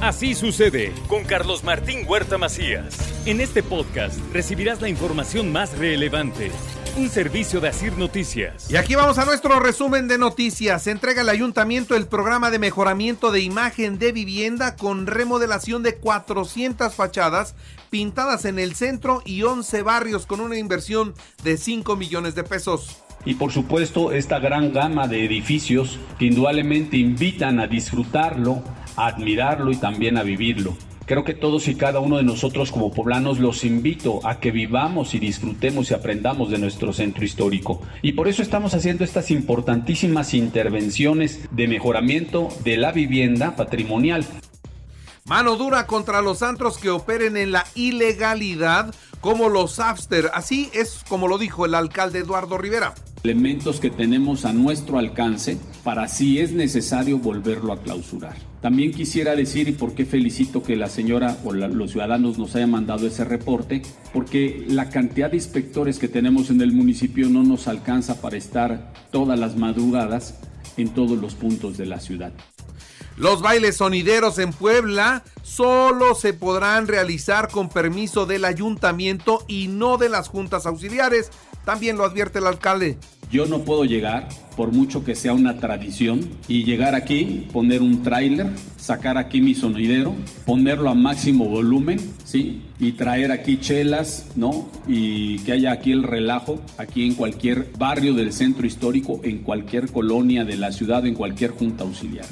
Así sucede con Carlos Martín Huerta Macías. En este podcast recibirás la información más relevante. Un servicio de Asir Noticias. Y aquí vamos a nuestro resumen de noticias. Se entrega al ayuntamiento el programa de mejoramiento de imagen de vivienda con remodelación de 400 fachadas pintadas en el centro y 11 barrios con una inversión de 5 millones de pesos y por supuesto esta gran gama de edificios que indudablemente invitan a disfrutarlo, a admirarlo y también a vivirlo. Creo que todos y cada uno de nosotros como poblanos los invito a que vivamos y disfrutemos y aprendamos de nuestro centro histórico. Y por eso estamos haciendo estas importantísimas intervenciones de mejoramiento de la vivienda patrimonial. Mano dura contra los antros que operen en la ilegalidad como los after. Así es como lo dijo el alcalde Eduardo Rivera elementos que tenemos a nuestro alcance para si es necesario volverlo a clausurar. También quisiera decir, y por qué felicito que la señora o los ciudadanos nos hayan mandado ese reporte, porque la cantidad de inspectores que tenemos en el municipio no nos alcanza para estar todas las madrugadas en todos los puntos de la ciudad. Los bailes sonideros en Puebla solo se podrán realizar con permiso del ayuntamiento y no de las juntas auxiliares. También lo advierte el alcalde. Yo no puedo llegar, por mucho que sea una tradición, y llegar aquí, poner un tráiler, sacar aquí mi sonidero, ponerlo a máximo volumen, ¿sí? Y traer aquí chelas, ¿no? Y que haya aquí el relajo, aquí en cualquier barrio del centro histórico, en cualquier colonia de la ciudad, en cualquier junta auxiliar.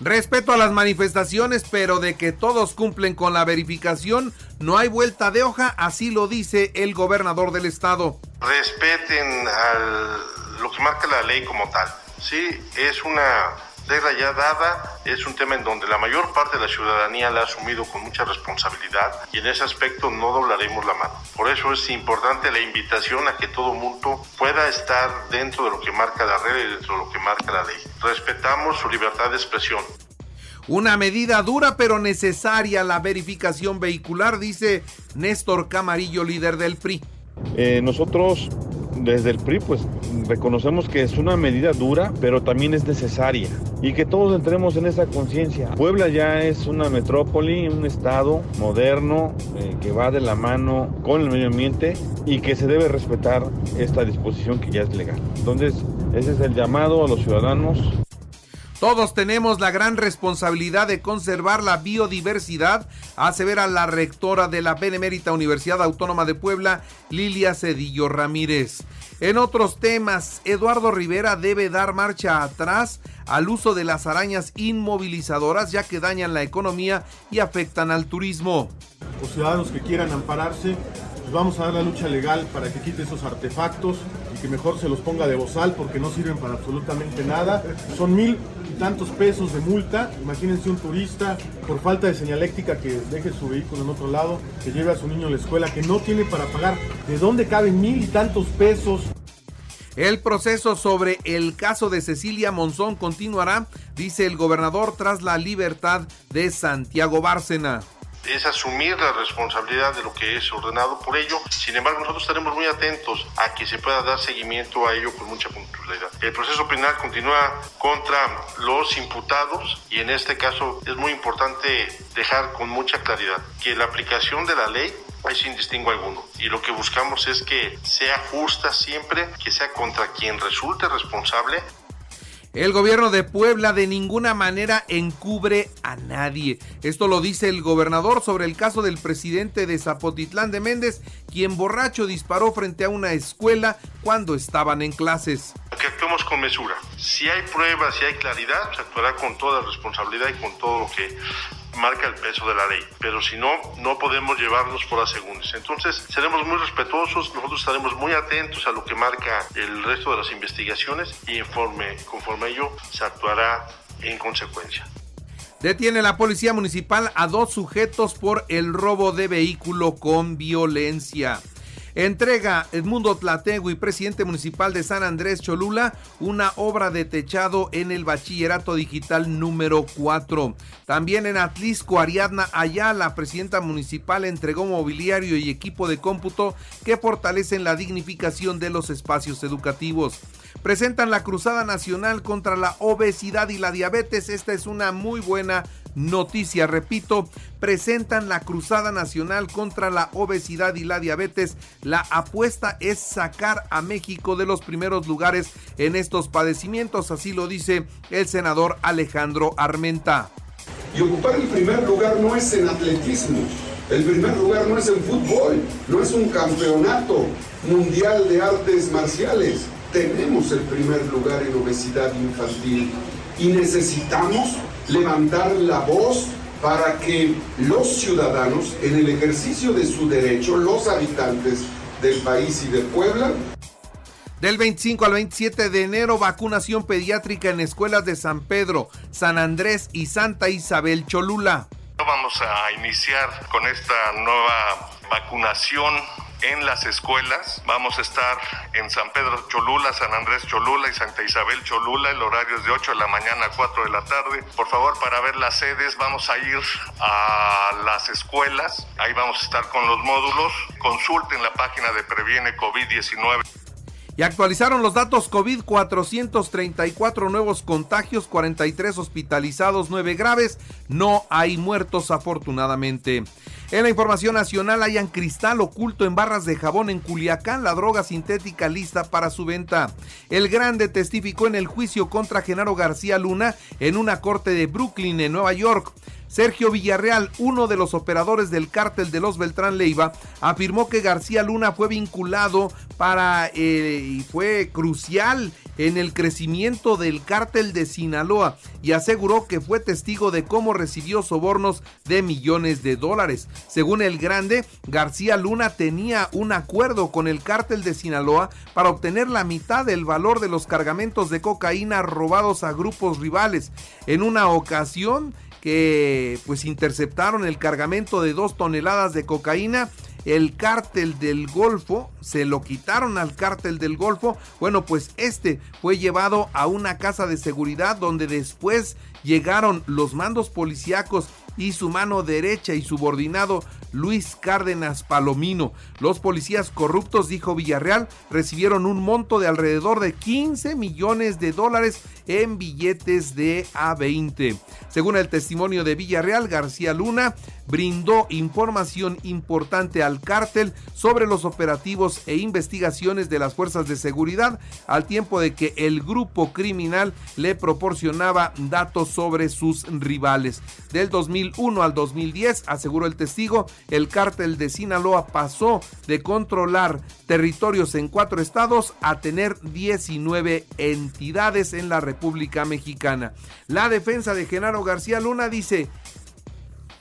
Respeto a las manifestaciones, pero de que todos cumplen con la verificación, no hay vuelta de hoja, así lo dice el gobernador del estado. Respeten lo que marca la ley como tal. Sí, es una regla ya dada, es un tema en donde la mayor parte de la ciudadanía la ha asumido con mucha responsabilidad y en ese aspecto no doblaremos la mano. Por eso es importante la invitación a que todo mundo pueda estar dentro de lo que marca la regla y dentro de lo que marca la ley. Respetamos su libertad de expresión. Una medida dura pero necesaria la verificación vehicular, dice Néstor Camarillo, líder del PRI. Eh, nosotros desde el PRI pues reconocemos que es una medida dura, pero también es necesaria y que todos entremos en esa conciencia. Puebla ya es una metrópoli, un estado moderno eh, que va de la mano con el medio ambiente y que se debe respetar esta disposición que ya es legal. Entonces, ese es el llamado a los ciudadanos todos tenemos la gran responsabilidad de conservar la biodiversidad, asevera la rectora de la Benemérita Universidad Autónoma de Puebla, Lilia Cedillo Ramírez. En otros temas, Eduardo Rivera debe dar marcha atrás al uso de las arañas inmovilizadoras ya que dañan la economía y afectan al turismo. Los ciudadanos que quieran ampararse, pues vamos a dar la lucha legal para que quite esos artefactos y que mejor se los ponga de bozal porque no sirven para absolutamente nada. Son mil tantos pesos de multa. Imagínense un turista por falta de señaléctica que deje su vehículo en otro lado, que lleve a su niño a la escuela, que no tiene para pagar. ¿De dónde caben mil y tantos pesos? El proceso sobre el caso de Cecilia Monzón continuará, dice el gobernador, tras la libertad de Santiago Bárcena es asumir la responsabilidad de lo que es ordenado por ello. Sin embargo, nosotros estaremos muy atentos a que se pueda dar seguimiento a ello con mucha puntualidad. El proceso penal continúa contra los imputados y en este caso es muy importante dejar con mucha claridad que la aplicación de la ley es sin distingo alguno. Y lo que buscamos es que sea justa siempre, que sea contra quien resulte responsable el gobierno de Puebla de ninguna manera encubre a nadie. Esto lo dice el gobernador sobre el caso del presidente de Zapotitlán de Méndez, quien borracho disparó frente a una escuela cuando estaban en clases. Que actuemos con mesura. Si hay pruebas, si hay claridad, se actuará con toda responsabilidad y con todo lo que marca el peso de la ley, pero si no, no podemos llevarnos por segundas. Entonces, seremos muy respetuosos, nosotros estaremos muy atentos a lo que marca el resto de las investigaciones y informe, conforme ello se actuará en consecuencia. Detiene la policía municipal a dos sujetos por el robo de vehículo con violencia. Entrega Edmundo Tlategui, presidente municipal de San Andrés Cholula, una obra de techado en el bachillerato digital número 4. También en Atlisco, Ariadna Ayala, presidenta municipal, entregó mobiliario y equipo de cómputo que fortalecen la dignificación de los espacios educativos presentan la Cruzada Nacional contra la Obesidad y la Diabetes. Esta es una muy buena noticia. Repito, presentan la Cruzada Nacional contra la Obesidad y la Diabetes. La apuesta es sacar a México de los primeros lugares en estos padecimientos. Así lo dice el senador Alejandro Armenta. Y ocupar el primer lugar no es en atletismo. El primer lugar no es en fútbol, no es un campeonato mundial de artes marciales tenemos el primer lugar en obesidad infantil y necesitamos levantar la voz para que los ciudadanos, en el ejercicio de su derecho, los habitantes del país y de Puebla, del 25 al 27 de enero, vacunación pediátrica en escuelas de San Pedro, San Andrés y Santa Isabel Cholula. Vamos a iniciar con esta nueva vacunación en las escuelas. Vamos a estar en San Pedro Cholula, San Andrés Cholula y Santa Isabel Cholula. El horario es de 8 de la mañana a 4 de la tarde. Por favor, para ver las sedes, vamos a ir a las escuelas. Ahí vamos a estar con los módulos. Consulten la página de Previene COVID-19. Y actualizaron los datos COVID, 434 nuevos contagios, 43 hospitalizados, 9 graves, no hay muertos afortunadamente. En la información nacional hayan cristal oculto en barras de jabón en Culiacán, la droga sintética lista para su venta. El Grande testificó en el juicio contra Genaro García Luna en una corte de Brooklyn, en Nueva York. Sergio Villarreal, uno de los operadores del cártel de los Beltrán Leiva, afirmó que García Luna fue vinculado para eh, y fue crucial en el crecimiento del cártel de Sinaloa y aseguró que fue testigo de cómo recibió sobornos de millones de dólares. Según el Grande, García Luna tenía un acuerdo con el cártel de Sinaloa para obtener la mitad del valor de los cargamentos de cocaína robados a grupos rivales. En una ocasión, que pues interceptaron el cargamento de dos toneladas de cocaína. El cártel del Golfo, se lo quitaron al cártel del Golfo. Bueno, pues este fue llevado a una casa de seguridad donde después llegaron los mandos policíacos y su mano derecha y subordinado Luis Cárdenas Palomino. Los policías corruptos, dijo Villarreal, recibieron un monto de alrededor de 15 millones de dólares en billetes de A20. Según el testimonio de Villarreal, García Luna brindó información importante al cártel sobre los operativos e investigaciones de las fuerzas de seguridad, al tiempo de que el grupo criminal le proporcionaba datos sobre sus rivales. Del 2001 al 2010, aseguró el testigo, el cártel de Sinaloa pasó de controlar territorios en cuatro estados a tener 19 entidades en la República Mexicana. La defensa de Genaro García Luna dice,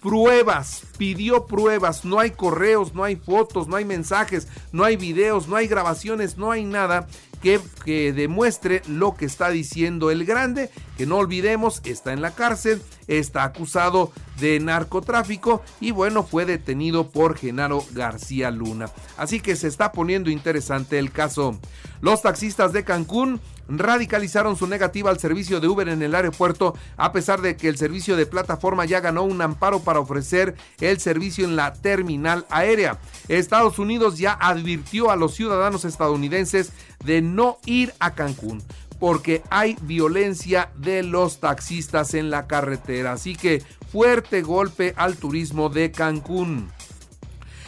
pruebas, pidió pruebas, no hay correos, no hay fotos, no hay mensajes, no hay videos, no hay grabaciones, no hay nada que, que, demuestre lo que está diciendo el grande, que no olvidemos, está en la cárcel, está acusado de narcotráfico y bueno, fue detenido por Genaro García Luna. Así que se está poniendo interesante el caso. Los taxistas de Cancún radicalizaron su negativa al servicio de Uber en el aeropuerto a pesar de que el servicio de plataforma ya ganó un amparo para ofrecer el servicio en la terminal aérea. Estados Unidos ya advirtió a los ciudadanos estadounidenses de no ir a Cancún porque hay violencia de los taxistas en la carretera. Así que fuerte golpe al turismo de Cancún.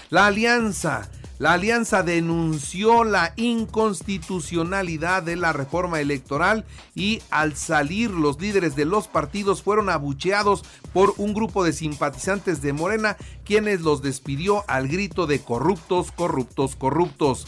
La alianza la alianza denunció la inconstitucionalidad de la reforma electoral y al salir los líderes de los partidos fueron abucheados por un grupo de simpatizantes de Morena quienes los despidió al grito de corruptos, corruptos, corruptos.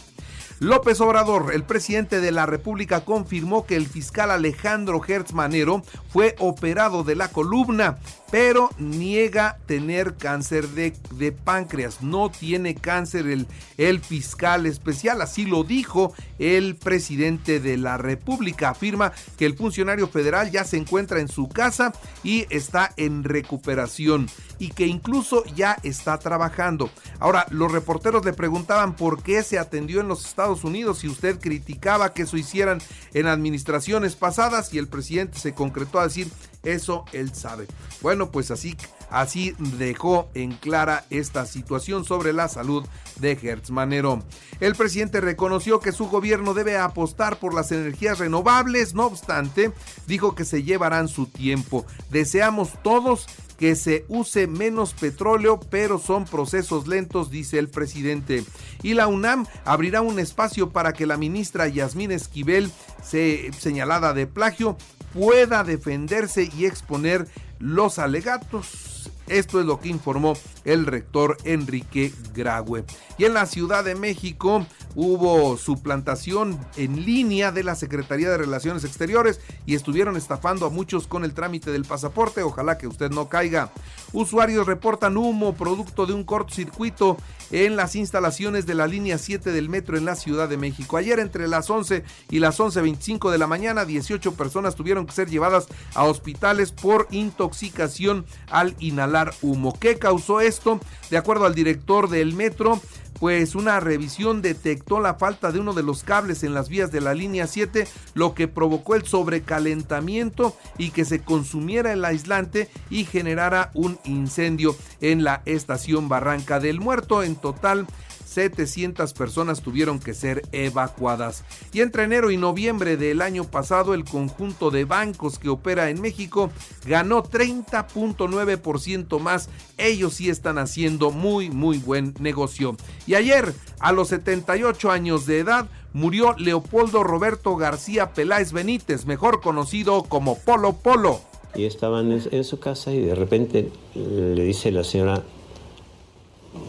López Obrador, el presidente de la República, confirmó que el fiscal Alejandro Hertz Manero fue operado de la columna pero niega tener cáncer de, páncreas. No tiene cáncer el, el fiscal especial, así lo dijo el presidente de la República. Afirma que el funcionario federal ya se encuentra en su casa y está en recuperación y que incluso ya está trabajando. Ahora, los reporteros le preguntaban por qué se atendió en los Estados Unidos si usted criticaba que eso hicieran en administraciones pasadas y el presidente se concretó a decir eso él sabe. Bueno, pues así, así dejó en clara esta situación sobre la salud de Hertz Manero. El presidente reconoció que su gobierno debe apostar por las energías renovables, no obstante, dijo que se llevarán su tiempo. Deseamos todos que se use menos petróleo, pero son procesos lentos, dice el presidente. Y la UNAM abrirá un espacio para que la ministra Yasmín Esquivel, se, señalada de plagio, pueda defenderse y exponer los alegatos. Esto es lo que informó el rector Enrique Graue. Y en la Ciudad de México hubo suplantación en línea de la Secretaría de Relaciones Exteriores y estuvieron estafando a muchos con el trámite del pasaporte. Ojalá que usted no caiga. Usuarios reportan humo producto de un cortocircuito en las instalaciones de la línea 7 del metro en la Ciudad de México. Ayer entre las 11 y las 11.25 de la mañana, 18 personas tuvieron que ser llevadas a hospitales por intoxicación al inhalar humo. ¿Qué causó esto? De acuerdo al director del metro, pues una revisión detectó la falta de uno de los cables en las vías de la línea 7, lo que provocó el sobrecalentamiento y que se consumiera el aislante y generara un incendio en la estación Barranca del Muerto. En total, 700 personas tuvieron que ser evacuadas. Y entre enero y noviembre del año pasado, el conjunto de bancos que opera en México ganó 30.9% más. Ellos sí están haciendo muy, muy buen negocio. Y ayer, a los 78 años de edad, murió Leopoldo Roberto García Peláez Benítez, mejor conocido como Polo Polo. Y estaban en su casa y de repente le dice la señora,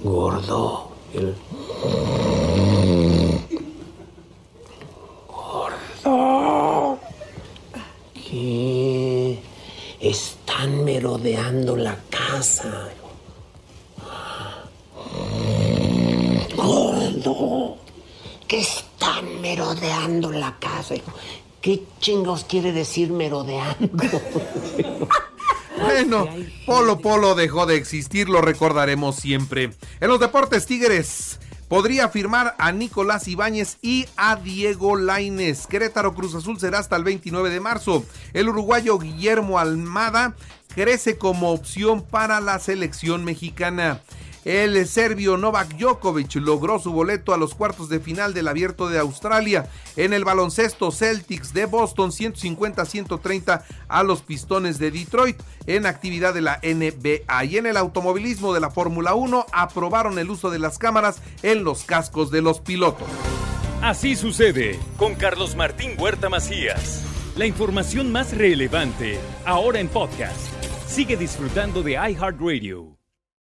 gordo, Gordo. ¿Qué? Están merodeando la casa. Gordo. Que están merodeando la casa. ¿Qué chingos quiere decir merodeando? Bueno, Polo Polo dejó de existir, lo recordaremos siempre. En los deportes Tigres podría firmar a Nicolás Ibáñez y a Diego Laines. Querétaro Cruz Azul será hasta el 29 de marzo. El uruguayo Guillermo Almada crece como opción para la selección mexicana. El serbio Novak Djokovic logró su boleto a los cuartos de final del Abierto de Australia. En el baloncesto Celtics de Boston 150-130 a los Pistones de Detroit en actividad de la NBA. Y en el automovilismo de la Fórmula 1 aprobaron el uso de las cámaras en los cascos de los pilotos. Así sucede con Carlos Martín Huerta Macías. La información más relevante ahora en podcast. Sigue disfrutando de iHeartRadio.